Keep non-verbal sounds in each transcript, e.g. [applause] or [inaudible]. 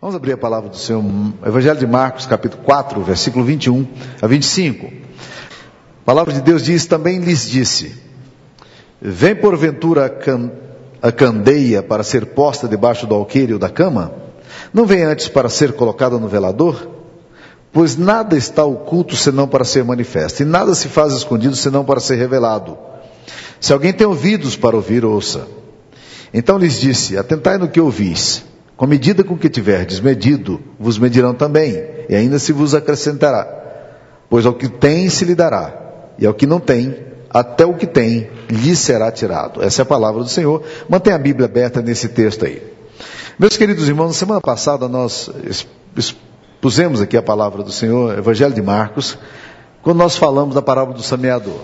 Vamos abrir a palavra do Senhor, Evangelho de Marcos, capítulo 4, versículo 21 a 25. A palavra de Deus diz: Também lhes disse: Vem porventura a, can a candeia para ser posta debaixo do alqueire ou da cama? Não vem antes para ser colocada no velador? Pois nada está oculto senão para ser manifesto, e nada se faz escondido senão para ser revelado. Se alguém tem ouvidos para ouvir, ouça. Então lhes disse: Atentai no que ouvis. Com a medida com que tiverdes medido, vos medirão também, e ainda se vos acrescentará. Pois ao que tem se lhe dará, e ao que não tem, até o que tem lhe será tirado. Essa é a palavra do Senhor. Mantenha a Bíblia aberta nesse texto aí. Meus queridos irmãos, na semana passada nós pusemos aqui a palavra do Senhor, Evangelho de Marcos, quando nós falamos da parábola do semeador.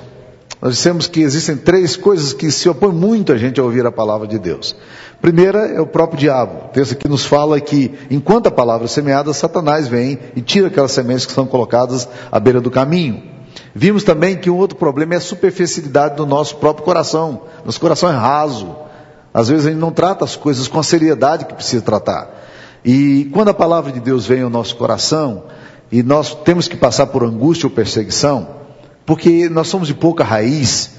Nós dissemos que existem três coisas que se opõem muito a gente a ouvir a palavra de Deus. Primeira é o próprio diabo. O texto aqui nos fala que, enquanto a palavra é semeada, Satanás vem e tira aquelas sementes que são colocadas à beira do caminho. Vimos também que um outro problema é a superficialidade do nosso próprio coração. Nosso coração é raso. Às vezes a gente não trata as coisas com a seriedade que precisa tratar. E quando a palavra de Deus vem ao nosso coração, e nós temos que passar por angústia ou perseguição, porque nós somos de pouca raiz,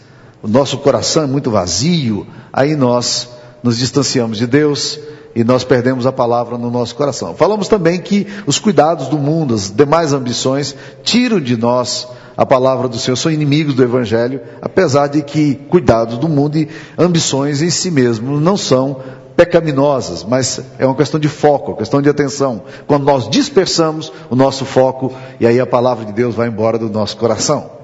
o nosso coração é muito vazio, aí nós nos distanciamos de Deus e nós perdemos a palavra no nosso coração. Falamos também que os cuidados do mundo, as demais ambições, tiram de nós a palavra do Senhor, são inimigos do Evangelho, apesar de que cuidados do mundo e ambições em si mesmos não são pecaminosas, mas é uma questão de foco, questão de atenção. Quando nós dispersamos o nosso foco, e aí a palavra de Deus vai embora do nosso coração.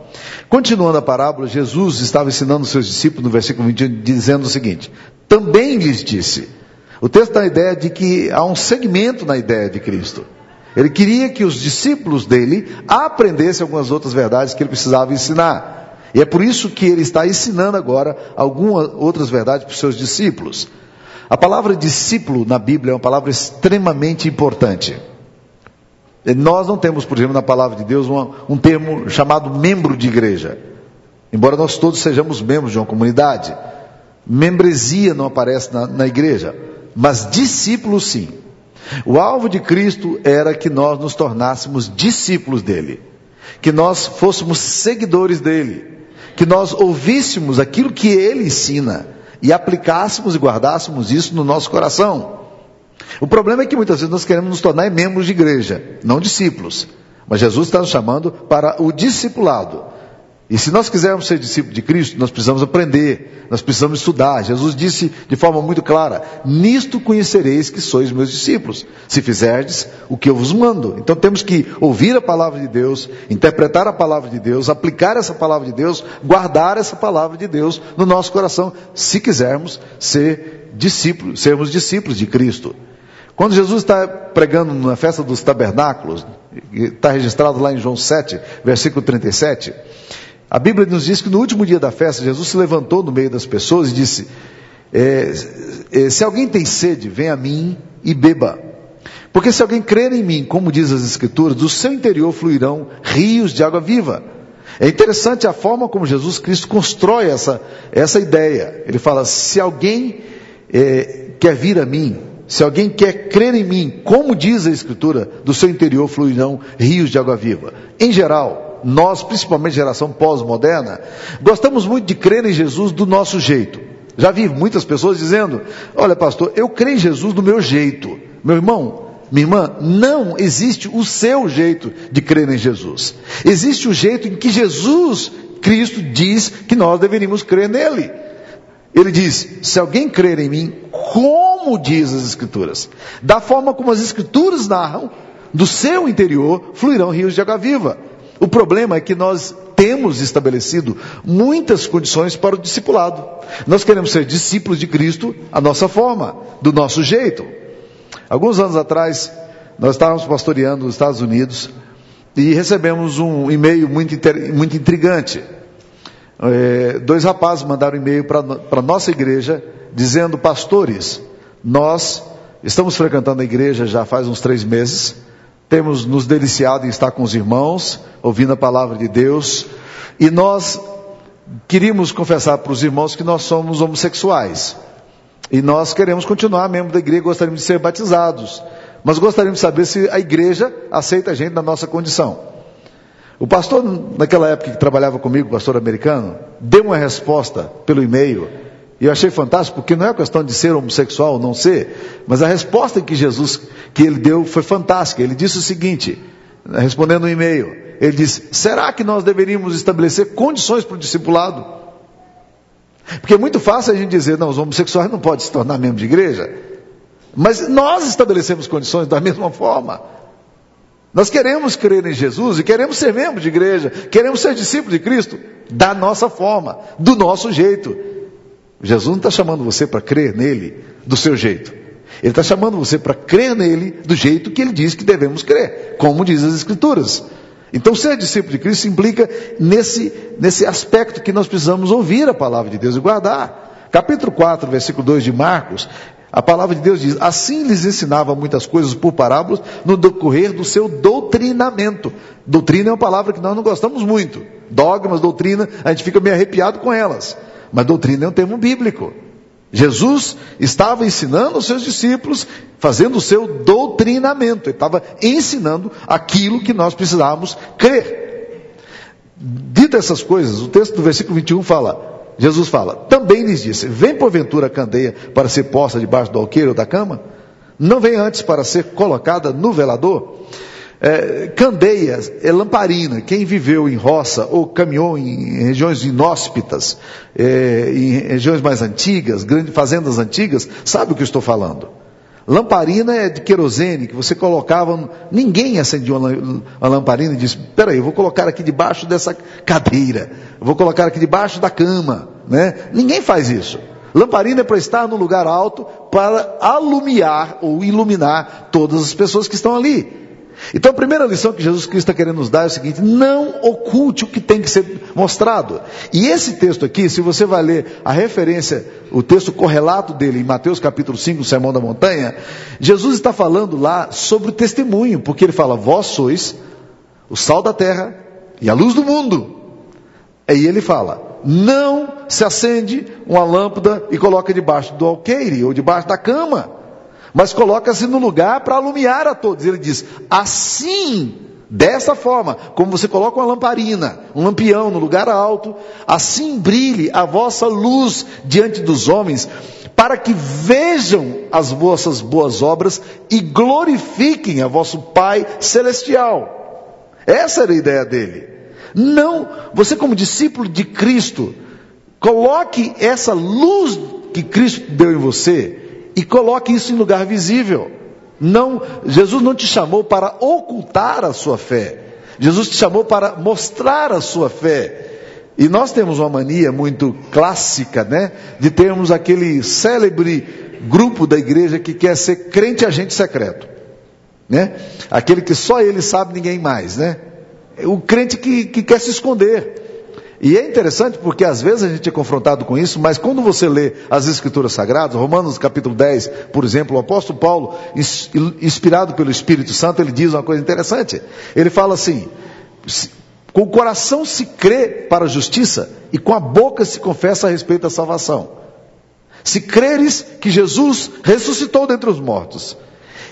Continuando a parábola, Jesus estava ensinando os seus discípulos no versículo 21, dizendo o seguinte: Também lhes disse. O texto dá a ideia de que há um segmento na ideia de Cristo. Ele queria que os discípulos dele aprendessem algumas outras verdades que ele precisava ensinar. E é por isso que ele está ensinando agora algumas outras verdades para os seus discípulos. A palavra discípulo na Bíblia é uma palavra extremamente importante. Nós não temos, por exemplo, na palavra de Deus, um termo chamado membro de igreja. Embora nós todos sejamos membros de uma comunidade. Membresia não aparece na, na igreja, mas discípulo sim. O alvo de Cristo era que nós nos tornássemos discípulos dele, que nós fôssemos seguidores dele, que nós ouvíssemos aquilo que ele ensina e aplicássemos e guardássemos isso no nosso coração. O problema é que muitas vezes nós queremos nos tornar membros de igreja, não discípulos. Mas Jesus está nos chamando para o discipulado. E se nós quisermos ser discípulos de Cristo, nós precisamos aprender, nós precisamos estudar. Jesus disse de forma muito clara: Nisto conhecereis que sois meus discípulos, se fizerdes o que eu vos mando. Então temos que ouvir a palavra de Deus, interpretar a palavra de Deus, aplicar essa palavra de Deus, guardar essa palavra de Deus no nosso coração, se quisermos ser discípulos, sermos discípulos de Cristo. Quando Jesus está pregando na festa dos tabernáculos, está registrado lá em João 7, versículo 37, a Bíblia nos diz que no último dia da festa, Jesus se levantou no meio das pessoas e disse: é, é, Se alguém tem sede, vem a mim e beba. Porque se alguém crer em mim, como diz as Escrituras, do seu interior fluirão rios de água viva. É interessante a forma como Jesus Cristo constrói essa, essa ideia. Ele fala: se alguém é, quer vir a mim, se alguém quer crer em mim, como diz a Escritura, do seu interior fluirão rios de água viva. Em geral, nós, principalmente geração pós-moderna, gostamos muito de crer em Jesus do nosso jeito. Já vi muitas pessoas dizendo: Olha, pastor, eu creio em Jesus do meu jeito. Meu irmão, minha irmã, não existe o seu jeito de crer em Jesus. Existe o jeito em que Jesus Cristo diz que nós deveríamos crer nele. Ele diz: se alguém crer em mim, como diz as Escrituras, da forma como as Escrituras narram, do seu interior fluirão rios de água viva. O problema é que nós temos estabelecido muitas condições para o discipulado. Nós queremos ser discípulos de Cristo a nossa forma, do nosso jeito. Alguns anos atrás, nós estávamos pastoreando nos Estados Unidos e recebemos um e-mail muito, muito intrigante. É, dois rapazes mandaram e-mail para a nossa igreja dizendo: Pastores, nós estamos frequentando a igreja já faz uns três meses temos nos deliciado em estar com os irmãos, ouvindo a palavra de Deus, e nós queríamos confessar para os irmãos que nós somos homossexuais. E nós queremos continuar membro da igreja, gostaríamos de ser batizados. Mas gostaríamos de saber se a igreja aceita a gente na nossa condição. O pastor, naquela época que trabalhava comigo, pastor americano, deu uma resposta pelo e-mail. E eu achei fantástico, porque não é questão de ser homossexual ou não ser, mas a resposta que Jesus, que ele deu foi fantástica. Ele disse o seguinte, respondendo um e-mail, ele disse, será que nós deveríamos estabelecer condições para o discipulado? Porque é muito fácil a gente dizer, não, os homossexuais não podem se tornar membros de igreja. Mas nós estabelecemos condições da mesma forma. Nós queremos crer em Jesus e queremos ser membros de igreja, queremos ser discípulos de Cristo da nossa forma, do nosso jeito. Jesus não está chamando você para crer nele do seu jeito. Ele está chamando você para crer nele do jeito que ele diz que devemos crer, como diz as Escrituras. Então, ser discípulo de Cristo implica nesse, nesse aspecto que nós precisamos ouvir a palavra de Deus e guardar. Capítulo 4, versículo 2 de Marcos, a palavra de Deus diz: Assim lhes ensinava muitas coisas por parábolas no decorrer do seu doutrinamento. Doutrina é uma palavra que nós não gostamos muito. Dogmas, doutrina, a gente fica meio arrepiado com elas. Mas doutrina é um termo bíblico. Jesus estava ensinando os seus discípulos, fazendo o seu doutrinamento, ele estava ensinando aquilo que nós precisávamos crer. Dito essas coisas, o texto do versículo 21 fala, Jesus fala, também lhes disse, vem porventura a candeia para ser posta debaixo do alqueiro ou da cama? Não vem antes para ser colocada no velador? É, candeia é lamparina. Quem viveu em roça ou caminhou em regiões inóspitas, é, em regiões mais antigas, grandes fazendas antigas, sabe o que eu estou falando. Lamparina é de querosene, que você colocava, ninguém acendia uma, lamparina e disse, peraí, eu vou colocar aqui debaixo dessa cadeira, vou colocar aqui debaixo da cama, né? Ninguém faz isso. Lamparina é para estar no lugar alto, para alumiar ou iluminar todas as pessoas que estão ali. Então a primeira lição que Jesus Cristo está querendo nos dar é o seguinte: não oculte o que tem que ser mostrado. E esse texto aqui, se você vai ler a referência, o texto correlato dele em Mateus capítulo 5, o Sermão da Montanha, Jesus está falando lá sobre o testemunho, porque ele fala: vós sois o sal da terra e a luz do mundo. Aí ele fala: não se acende uma lâmpada e coloca debaixo do alqueire ou debaixo da cama mas coloca-se no lugar para alumiar a todos. Ele diz: assim, dessa forma, como você coloca uma lamparina, um lampião no lugar alto, assim brilhe a vossa luz diante dos homens, para que vejam as vossas boas obras e glorifiquem a vosso Pai celestial. Essa era a ideia dele. Não, você como discípulo de Cristo, coloque essa luz que Cristo deu em você e coloque isso em lugar visível. Não, Jesus não te chamou para ocultar a sua fé. Jesus te chamou para mostrar a sua fé. E nós temos uma mania muito clássica, né, de termos aquele célebre grupo da igreja que quer ser crente agente secreto, né? Aquele que só ele sabe, ninguém mais, né? O crente que, que quer se esconder. E é interessante porque às vezes a gente é confrontado com isso, mas quando você lê as Escrituras Sagradas, Romanos capítulo 10, por exemplo, o apóstolo Paulo, inspirado pelo Espírito Santo, ele diz uma coisa interessante. Ele fala assim: com o coração se crê para a justiça e com a boca se confessa a respeito da salvação. Se creres que Jesus ressuscitou dentre os mortos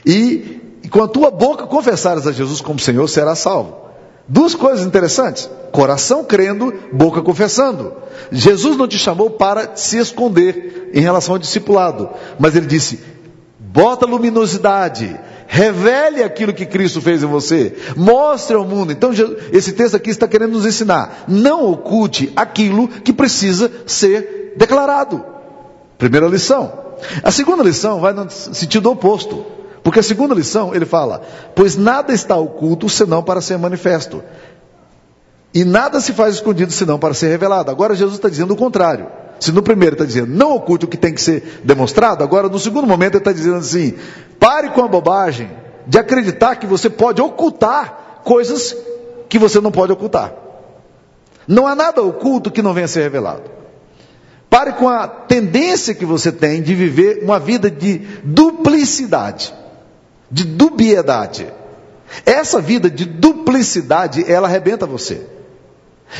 e, com a tua boca confessares a Jesus como Senhor, serás salvo. Duas coisas interessantes: coração crendo, boca confessando. Jesus não te chamou para se esconder em relação ao discipulado, mas ele disse: bota luminosidade, revele aquilo que Cristo fez em você, mostre ao mundo. Então, esse texto aqui está querendo nos ensinar: não oculte aquilo que precisa ser declarado. Primeira lição. A segunda lição vai no sentido oposto. Porque a segunda lição, ele fala: Pois nada está oculto senão para ser manifesto. E nada se faz escondido senão para ser revelado. Agora Jesus está dizendo o contrário. Se no primeiro está dizendo não oculte o que tem que ser demonstrado, agora no segundo momento ele está dizendo assim: pare com a bobagem de acreditar que você pode ocultar coisas que você não pode ocultar. Não há nada oculto que não venha a ser revelado. Pare com a tendência que você tem de viver uma vida de duplicidade de dubiedade. Essa vida de duplicidade, ela arrebenta você.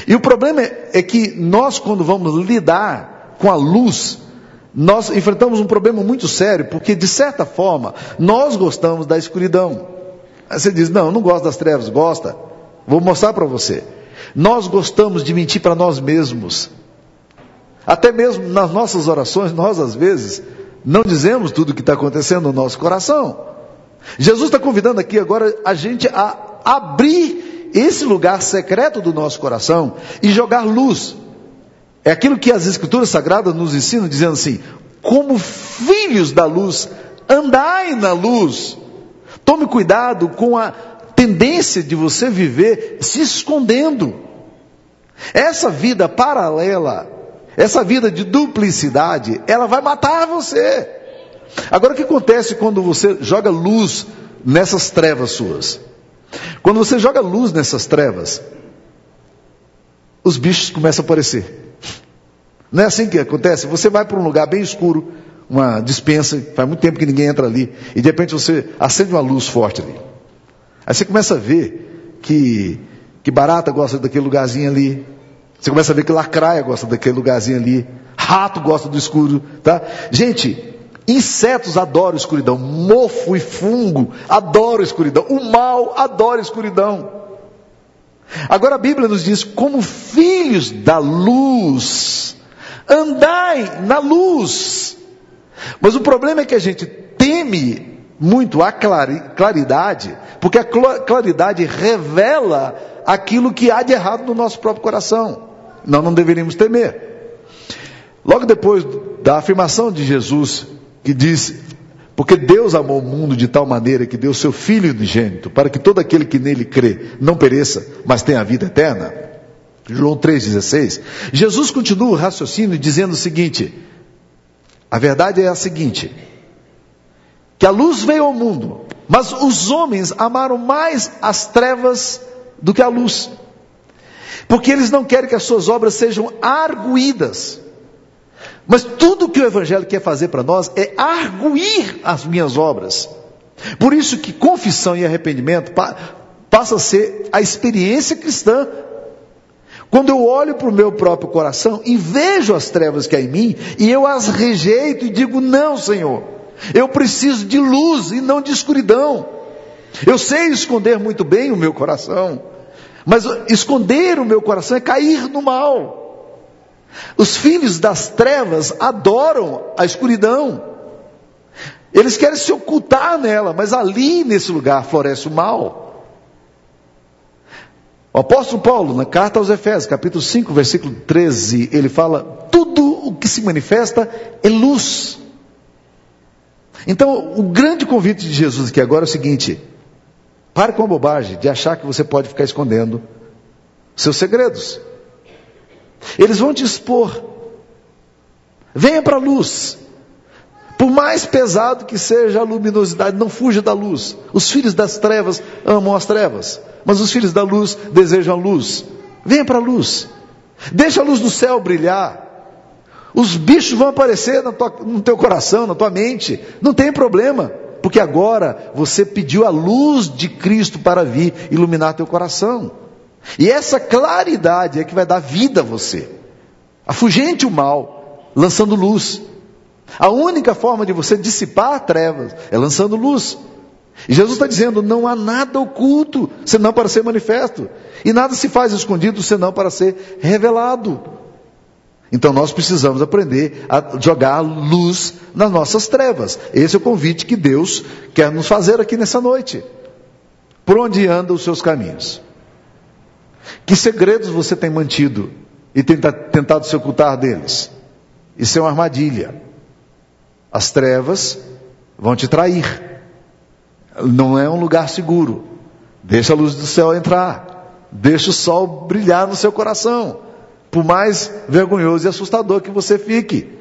E o problema é, que nós, quando vamos lidar com a luz, nós enfrentamos um problema muito sério, porque de certa forma nós gostamos da escuridão. Aí você diz: Não, não gosto das trevas, gosta. Vou mostrar para você. Nós gostamos de mentir para nós mesmos. Até mesmo nas nossas orações, nós às vezes não dizemos tudo o que está acontecendo no nosso coração. Jesus está convidando aqui agora a gente a abrir esse lugar secreto do nosso coração e jogar luz. É aquilo que as Escrituras Sagradas nos ensinam, dizendo assim: como filhos da luz, andai na luz. Tome cuidado com a tendência de você viver se escondendo. Essa vida paralela, essa vida de duplicidade, ela vai matar você. Agora o que acontece quando você joga luz nessas trevas suas? Quando você joga luz nessas trevas, os bichos começam a aparecer. Não é assim que acontece? Você vai para um lugar bem escuro, uma dispensa, faz muito tempo que ninguém entra ali, e de repente você acende uma luz forte ali. Aí você começa a ver que, que barata gosta daquele lugarzinho ali. Você começa a ver que lacraia gosta daquele lugarzinho ali. Rato gosta do escuro, tá? Gente, insetos adoram escuridão. Mofo e fungo adoram escuridão. O mal adora escuridão. Agora a Bíblia nos diz: como filhos da luz, andai na luz. Mas o problema é que a gente teme muito a claridade, porque a claridade revela aquilo que há de errado no nosso próprio coração. Nós não deveríamos temer. Logo depois da afirmação de Jesus, que diz: Porque Deus amou o mundo de tal maneira que deu seu Filho unigênito, para que todo aquele que nele crê não pereça, mas tenha a vida eterna. João 3,16. Jesus continua o raciocínio dizendo o seguinte: a verdade é a seguinte, que a luz veio ao mundo, mas os homens amaram mais as trevas do que a luz, porque eles não querem que as suas obras sejam arguídas. Mas tudo que o Evangelho quer fazer para nós é arguir as minhas obras. Por isso que confissão e arrependimento passa a ser a experiência cristã quando eu olho para o meu próprio coração e vejo as trevas que há em mim, e eu as rejeito e digo: Não, Senhor, eu preciso de luz e não de escuridão. Eu sei esconder muito bem o meu coração, mas esconder o meu coração é cair no mal. Os filhos das trevas adoram a escuridão. Eles querem se ocultar nela, mas ali nesse lugar floresce o mal. O apóstolo Paulo, na carta aos Efésios, capítulo 5, versículo 13, ele fala: tudo o que se manifesta é luz. Então, o grande convite de Jesus aqui agora é o seguinte: pare com a bobagem de achar que você pode ficar escondendo seus segredos. Eles vão te expor. Venha para a luz. Por mais pesado que seja a luminosidade, não fuja da luz. Os filhos das trevas amam as trevas mas os filhos da luz desejam a luz. Venha para a luz. Deixa a luz do céu brilhar. Os bichos vão aparecer no, tua, no teu coração, na tua mente. Não tem problema, porque agora você pediu a luz de Cristo para vir iluminar teu coração. E essa claridade é que vai dar vida a você. Afugente o mal, lançando luz. A única forma de você dissipar trevas é lançando luz. E Jesus está dizendo: não há nada oculto senão para ser manifesto, e nada se faz escondido senão para ser revelado. Então nós precisamos aprender a jogar luz nas nossas trevas. Esse é o convite que Deus quer nos fazer aqui nessa noite. Por onde andam os seus caminhos? Que segredos você tem mantido e tentado se ocultar deles? Isso é uma armadilha. As trevas vão te trair. Não é um lugar seguro. Deixa a luz do céu entrar. Deixa o sol brilhar no seu coração. Por mais vergonhoso e assustador que você fique.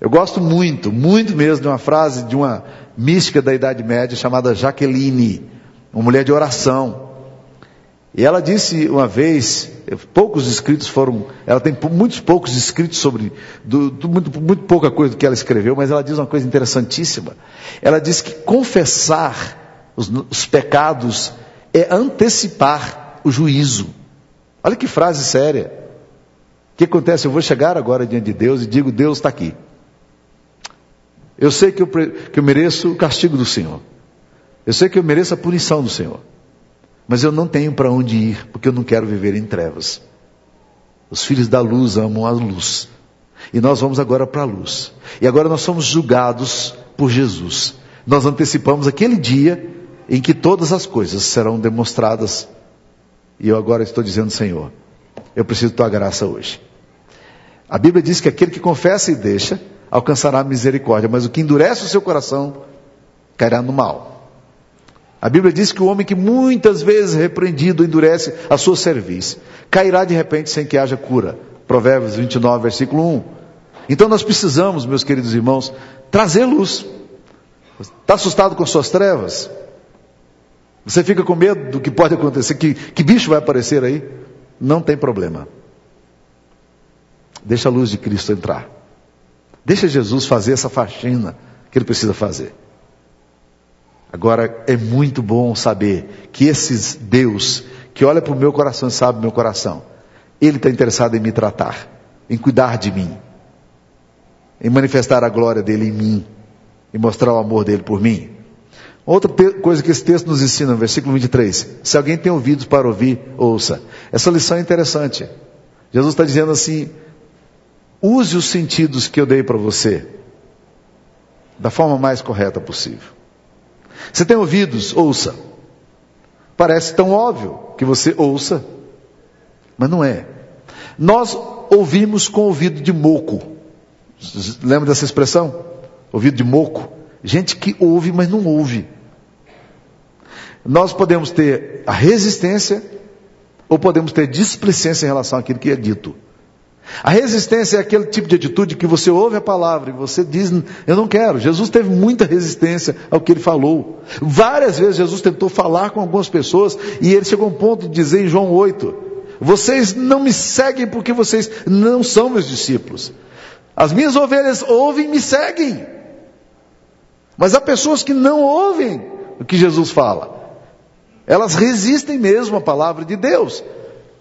Eu gosto muito, muito mesmo de uma frase de uma mística da Idade Média chamada Jaqueline, uma mulher de oração. E ela disse uma vez, poucos escritos foram, ela tem muitos poucos escritos sobre, do, do, muito, muito pouca coisa do que ela escreveu, mas ela diz uma coisa interessantíssima. Ela diz que confessar os, os pecados é antecipar o juízo. Olha que frase séria. O que acontece? Eu vou chegar agora diante de Deus e digo: Deus está aqui. Eu sei que eu, que eu mereço o castigo do Senhor. Eu sei que eu mereço a punição do Senhor. Mas eu não tenho para onde ir, porque eu não quero viver em trevas. Os filhos da luz amam a luz. E nós vamos agora para a luz. E agora nós somos julgados por Jesus. Nós antecipamos aquele dia em que todas as coisas serão demonstradas. E eu agora estou dizendo, Senhor, eu preciso da tua graça hoje. A Bíblia diz que aquele que confessa e deixa alcançará misericórdia, mas o que endurece o seu coração cairá no mal. A Bíblia diz que o homem que muitas vezes repreendido endurece a sua serviço, cairá de repente sem que haja cura. Provérbios 29, versículo 1. Então nós precisamos, meus queridos irmãos, trazer luz. Está assustado com suas trevas? Você fica com medo do que pode acontecer? Que, que bicho vai aparecer aí? Não tem problema. Deixa a luz de Cristo entrar. Deixa Jesus fazer essa faxina que ele precisa fazer. Agora é muito bom saber que esse Deus que olha para o meu coração e sabe meu coração, Ele está interessado em me tratar, em cuidar de mim, em manifestar a glória dele em mim, e mostrar o amor dele por mim. Outra coisa que esse texto nos ensina, versículo 23, se alguém tem ouvidos para ouvir, ouça. Essa lição é interessante. Jesus está dizendo assim: use os sentidos que eu dei para você da forma mais correta possível. Você tem ouvidos? Ouça. Parece tão óbvio que você ouça, mas não é. Nós ouvimos com ouvido de moco. Lembra dessa expressão? Ouvido de moco. Gente que ouve, mas não ouve. Nós podemos ter a resistência ou podemos ter displicência em relação àquilo que é dito. A resistência é aquele tipo de atitude que você ouve a palavra e você diz, eu não quero. Jesus teve muita resistência ao que ele falou. Várias vezes Jesus tentou falar com algumas pessoas e ele chegou a um ponto de dizer em João 8, vocês não me seguem porque vocês não são meus discípulos. As minhas ovelhas ouvem e me seguem. Mas há pessoas que não ouvem o que Jesus fala. Elas resistem mesmo à palavra de Deus.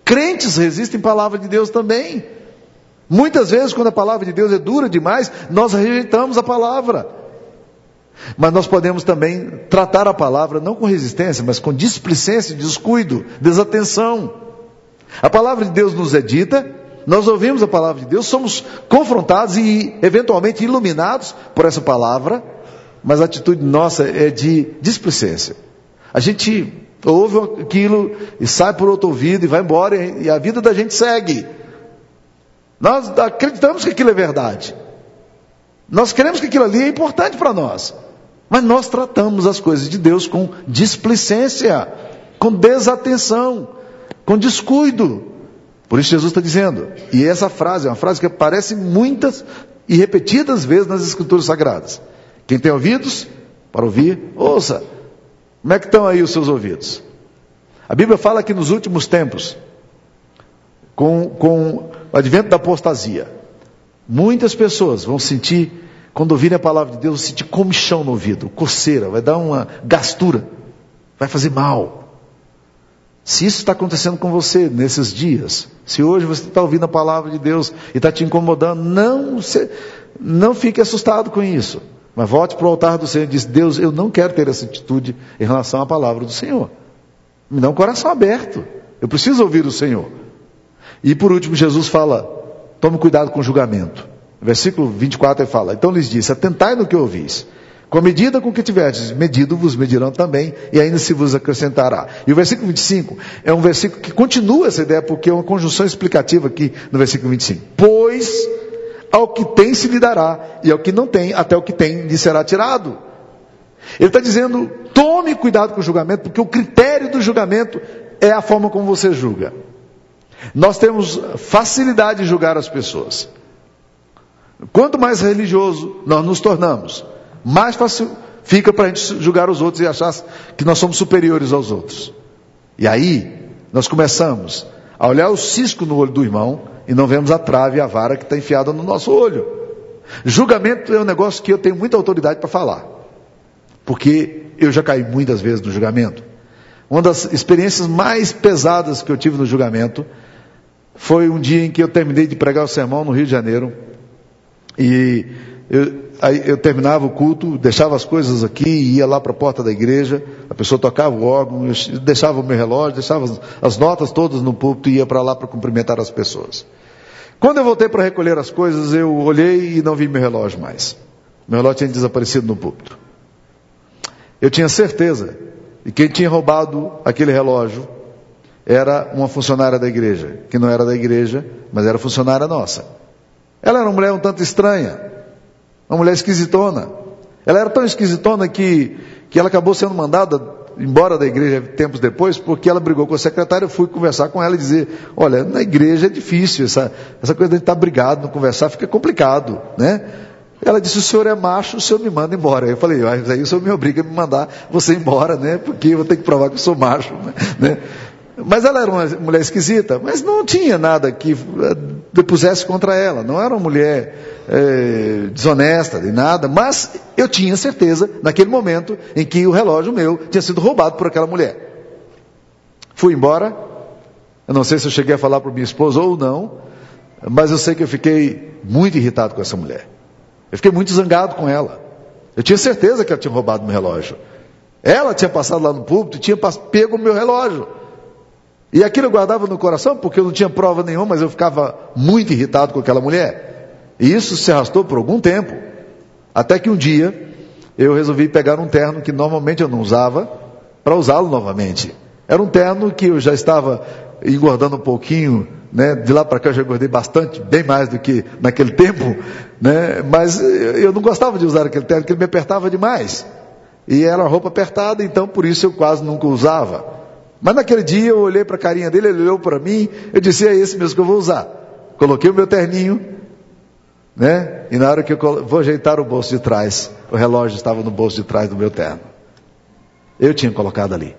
Crentes resistem à palavra de Deus também. Muitas vezes, quando a palavra de Deus é dura demais, nós rejeitamos a palavra. Mas nós podemos também tratar a palavra não com resistência, mas com displicência, descuido, desatenção. A palavra de Deus nos é dita, nós ouvimos a palavra de Deus, somos confrontados e eventualmente iluminados por essa palavra, mas a atitude nossa é de displicência. A gente ouve aquilo e sai por outro ouvido e vai embora e a vida da gente segue. Nós acreditamos que aquilo é verdade. Nós queremos que aquilo ali é importante para nós. Mas nós tratamos as coisas de Deus com displicência, com desatenção, com descuido. Por isso Jesus está dizendo, e essa frase é uma frase que aparece muitas e repetidas vezes nas Escrituras Sagradas. Quem tem ouvidos para ouvir, ouça. Como é que estão aí os seus ouvidos? A Bíblia fala que nos últimos tempos, com, com o advento da apostasia, muitas pessoas vão sentir, quando ouvirem a palavra de Deus, vão sentir comichão no ouvido, coceira, vai dar uma gastura, vai fazer mal. Se isso está acontecendo com você nesses dias, se hoje você está ouvindo a palavra de Deus e está te incomodando, não, não fique assustado com isso. Mas volte para o altar do Senhor e diz: Deus, eu não quero ter essa atitude em relação à palavra do Senhor. Me dá um coração aberto. Eu preciso ouvir o Senhor. E por último, Jesus fala: tome cuidado com o julgamento. Versículo 24 ele fala: Então lhes disse: Atentai no que ouvis. Com a medida com que tiverdes medido, vos medirão também, e ainda se vos acrescentará. E o versículo 25 é um versículo que continua essa ideia, porque é uma conjunção explicativa aqui no versículo 25. Pois ao que tem se lhe dará, e ao que não tem, até o que tem lhe será tirado. Ele está dizendo: tome cuidado com o julgamento, porque o critério do julgamento é a forma como você julga. Nós temos facilidade de julgar as pessoas. Quanto mais religioso nós nos tornamos, mais fácil fica para a gente julgar os outros e achar que nós somos superiores aos outros. E aí, nós começamos a olhar o cisco no olho do irmão e não vemos a trave e a vara que está enfiada no nosso olho. Julgamento é um negócio que eu tenho muita autoridade para falar, porque eu já caí muitas vezes no julgamento. Uma das experiências mais pesadas que eu tive no julgamento foi um dia em que eu terminei de pregar o sermão no Rio de Janeiro e Eu, eu terminava o culto, deixava as coisas aqui, ia lá para a porta da igreja, a pessoa tocava o órgão, eu deixava o meu relógio, deixava as, as notas todas no púlpito e ia para lá para cumprimentar as pessoas. Quando eu voltei para recolher as coisas, eu olhei e não vi meu relógio mais. Meu relógio tinha desaparecido no púlpito. Eu tinha certeza de que quem tinha roubado aquele relógio era uma funcionária da igreja, que não era da igreja, mas era funcionária nossa. Ela era uma mulher um tanto estranha, uma mulher esquisitona. Ela era tão esquisitona que, que ela acabou sendo mandada embora da igreja tempos depois, porque ela brigou com a secretária, eu fui conversar com ela e dizer, olha, na igreja é difícil, essa, essa coisa de estar brigado, não conversar, fica complicado, né? Ela disse, o senhor é macho, o senhor me manda embora. Eu falei, mas aí o senhor me obriga a me mandar você embora, né? Porque eu vou ter que provar que eu sou macho, né? Mas ela era uma mulher esquisita, mas não tinha nada que eh, depusesse contra ela. Não era uma mulher é, desonesta, de nada, mas eu tinha certeza, naquele momento, em que o relógio meu tinha sido roubado por aquela mulher. Fui embora, eu não sei se eu cheguei a falar para minha esposa ou não, mas eu sei que eu fiquei muito irritado com essa mulher. Eu fiquei muito zangado com ela. Eu tinha certeza que ela tinha roubado meu relógio. Ela tinha passado lá no púlpito e tinha pego o meu relógio. E aquilo eu guardava no coração porque eu não tinha prova nenhuma, mas eu ficava muito irritado com aquela mulher. E isso se arrastou por algum tempo. Até que um dia eu resolvi pegar um terno que normalmente eu não usava para usá-lo novamente. Era um terno que eu já estava engordando um pouquinho, né? De lá para cá eu já engordei bastante, bem mais do que naquele [laughs] tempo, né? Mas eu não gostava de usar aquele terno, porque ele me apertava demais. E era roupa apertada, então por isso eu quase nunca usava. Mas naquele dia eu olhei para a carinha dele, ele olhou para mim, eu disse, é esse mesmo que eu vou usar. Coloquei o meu terninho, né? E na hora que eu vou ajeitar o bolso de trás, o relógio estava no bolso de trás do meu terno. Eu tinha colocado ali.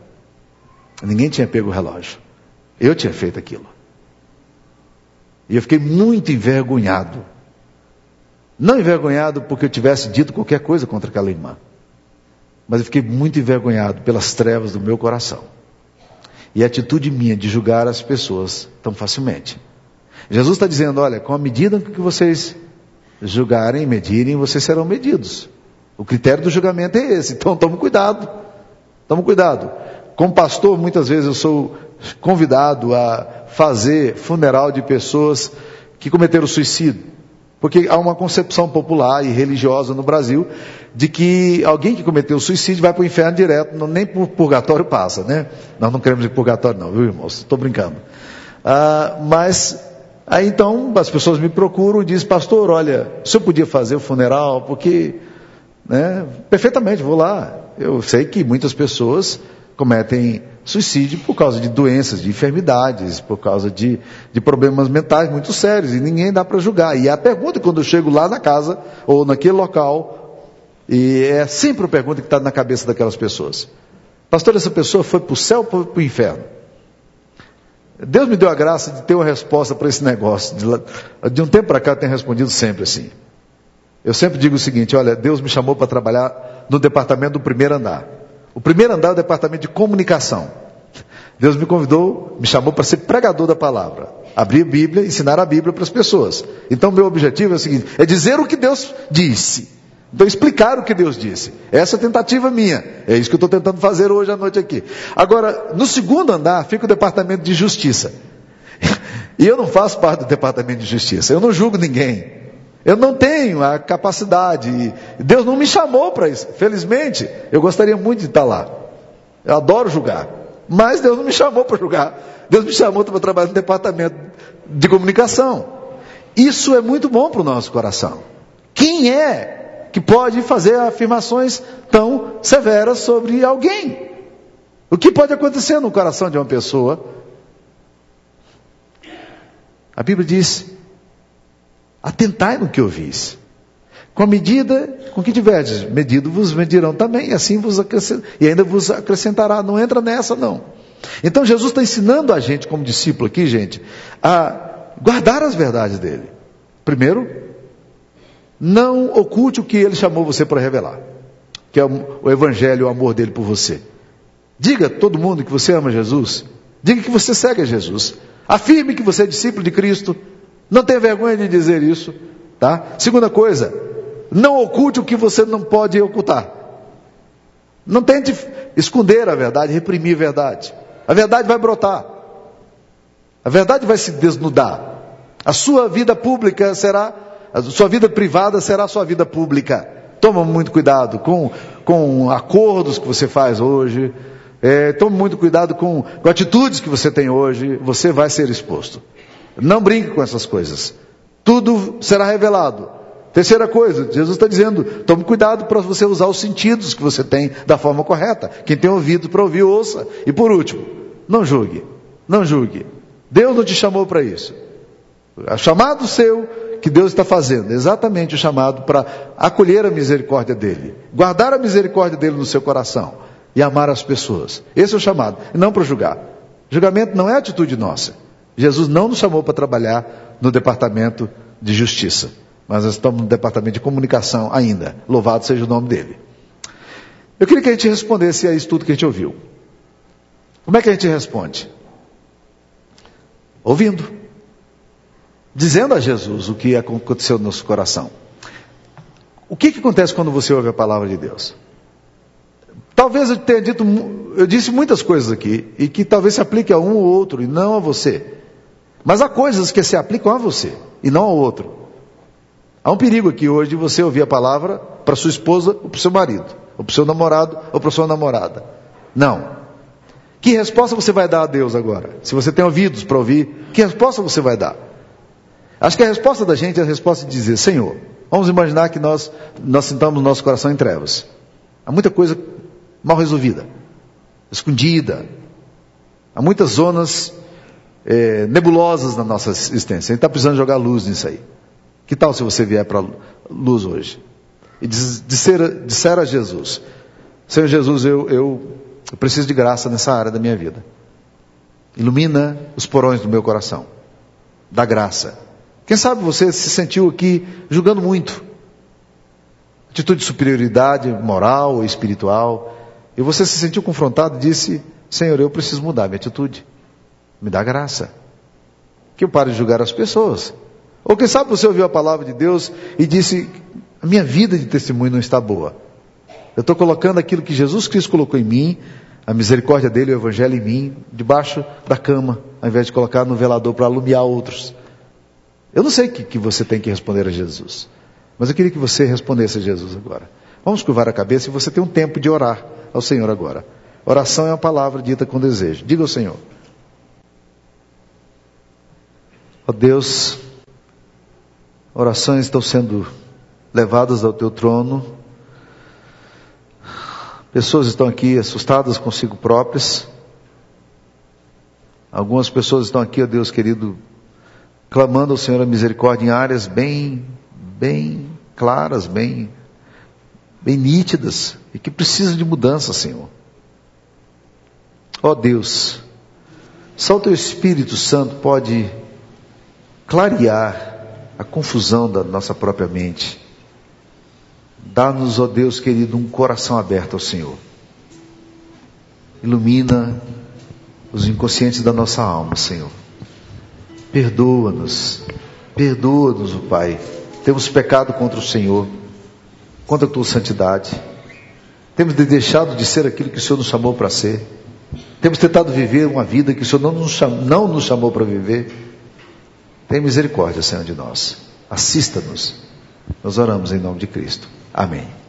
Ninguém tinha pego o relógio. Eu tinha feito aquilo. E eu fiquei muito envergonhado. Não envergonhado porque eu tivesse dito qualquer coisa contra aquela irmã. Mas eu fiquei muito envergonhado pelas trevas do meu coração e a atitude minha de julgar as pessoas tão facilmente. Jesus está dizendo: olha, com a medida que vocês julgarem, medirem, vocês serão medidos. O critério do julgamento é esse. [laughs] Então tome cuidado. Tome cuidado. Como pastor, muitas vezes eu sou convidado a fazer funeral de pessoas que cometeram suicídio. Porque há uma concepção popular e religiosa no Brasil de que alguém que cometeu suicídio vai para o inferno direto, não, nem por purgatório passa, né? Nós não queremos ir purgatório não, viu irmãos? Estou brincando. Ah, mas, aí então as pessoas me procuram e dizem, pastor, olha, o senhor podia fazer o funeral? Porque, né? Perfeitamente, vou lá. Eu sei que muitas pessoas cometem suicídio por causa de doenças, de enfermidades, por causa de, de problemas mentais muito sérios, e ninguém dá para julgar. E a pergunta, quando eu chego lá na casa, ou naquele local, e é sempre a pergunta que está na cabeça daquelas pessoas: Pastor, essa pessoa foi para o céu ou para o inferno? Deus me deu a graça de ter uma resposta para esse negócio. De, de um tempo para cá eu tenho respondido sempre assim. Eu sempre digo o seguinte: olha, Deus me chamou para trabalhar no departamento do primeiro andar. O primeiro andar é o departamento de comunicação. Deus me convidou, me chamou para ser pregador da palavra. Abrir a Bíblia, ensinar a Bíblia para as pessoas. Então, meu objetivo é o seguinte: é dizer o que Deus disse. Então, explicar o que Deus disse. Essa é a tentativa minha. É isso que eu estou tentando fazer hoje à noite aqui. Agora, no segundo andar, fica o departamento de justiça. [laughs] E eu não faço parte do departamento de justiça. Eu não julgo ninguém. Eu não tenho a capacidade. Deus não me chamou para isso. Felizmente, eu gostaria muito de estar lá. Eu adoro julgar. Mas Deus não me chamou para julgar. Deus me chamou para trabalhar no departamento de comunicação. Isso é muito bom para o nosso coração. Quem é que pode fazer afirmações tão severas sobre alguém? O que pode acontecer no coração de uma pessoa? A Bíblia diz Atentai no que ouvis. Com a medida com que tiverdes medido, vos medirão também, e assim vos e ainda vos acrescentará. Não entra nessa, não. Então Jesus está ensinando a gente, como discípulo aqui, gente, a guardar as verdades dele. Primeiro, não oculte o que ele chamou você para revelar, que é o evangelho, o amor dele por você. Diga a todo mundo que você ama Jesus. Diga que você segue Jesus. Afirme que você é discípulo de Cristo. Não tenha vergonha de dizer isso, tá? Segunda coisa, Não oculte o que você não pode ocultar. Não tente esconder a verdade, reprimir a verdade. A verdade vai brotar. A verdade vai se desnudar. A sua vida pública será, a sua vida privada será a sua vida pública. Toma muito cuidado com, com acordos que você faz hoje. É, tome muito cuidado com, com atitudes que você tem hoje. Você vai ser exposto. Não brinque com essas coisas. Tudo será revelado. Terceira coisa, Jesus está dizendo: tome cuidado para você usar os sentidos que você tem da forma correta. Quem tem ouvido para ouvir, ouça. E por último, não julgue. Não julgue. Deus não te chamou para isso. O chamado seu que Deus está fazendo, exatamente o chamado para acolher a misericórdia dele, guardar a misericórdia dele no seu coração e amar as pessoas. Esse é o chamado, e não para julgar. Julgamento não é atitude nossa. Jesus não nos chamou para trabalhar no departamento de justiça, mas nós estamos no departamento de comunicação ainda. Louvado seja o nome dele. Eu queria que a gente respondesse a isso tudo que a gente ouviu. Como é que a gente responde? Ouvindo. Dizendo a Jesus o que aconteceu no nosso coração. O que, que acontece quando você ouve a palavra de Deus? Talvez eu tenha dito, eu disse muitas coisas aqui, e que talvez se aplique a um ou outro, e não a você. Mas há coisas que se aplicam a você, e não ao outro. Há um perigo aqui hoje de você ouvir a palavra para sua esposa ou para o seu marido, ou para o seu namorado ou para sua namorada. Não. Que resposta você vai dar a Deus agora? Se você tem ouvidos para ouvir, que resposta você vai dar? Acho que a resposta da gente é a resposta de dizer: Senhor, vamos imaginar que nós, nós sentamos nosso coração em trevas. Há muita coisa mal resolvida, escondida. Há muitas zonas é, nebulosas na nossa existência. A gente está precisando jogar luz nisso aí. Que tal se você vier para a luz hoje? E disser, disser a Jesus: Senhor Jesus, eu, eu eu preciso de graça nessa área da minha vida. Ilumina os porões do meu coração. Dá graça. Quem sabe você se sentiu aqui julgando muito. Atitude de superioridade moral ou espiritual. E você se sentiu confrontado e disse: Senhor, eu preciso mudar minha atitude. Me dá graça. Que eu pare de julgar as pessoas. Ou quem sabe você ouviu a palavra de Deus e disse: A minha vida de testemunho não está boa. Eu estou colocando aquilo que Jesus Cristo colocou em mim, a misericórdia dele, o evangelho em mim, debaixo da cama, ao invés de colocar no velador para alumiar outros. Eu não sei o que, que você tem que responder a Jesus, mas eu queria que você respondesse a Jesus agora. Vamos curvar a cabeça e você tem um tempo de orar ao Senhor agora. Oração é uma palavra dita com desejo. Diga ao Senhor. Ó Deus, orações estão sendo levadas ao teu trono Pessoas estão aqui assustadas consigo próprias. Algumas pessoas estão aqui, ó Deus querido, clamando ao Senhor a misericórdia em áreas bem, bem claras, bem, bem nítidas e que precisam de mudança, Senhor. Ó Deus, só o Teu Espírito Santo pode clarear a confusão da nossa própria mente Dá-nos, ó Deus querido, um coração aberto ao Senhor. Ilumina os inconscientes da nossa alma, Senhor. Perdoa-nos, perdoa-nos, Pai. Temos pecado contra o Senhor, contra a tua santidade. Temos deixado de ser aquilo que o Senhor nos chamou para ser. Temos tentado viver uma vida que o Senhor não nos chamou, não nos chamou para viver. Tem misericórdia, Senhor, de nós. Assista-nos. Nós oramos em nome de Cristo. Amém.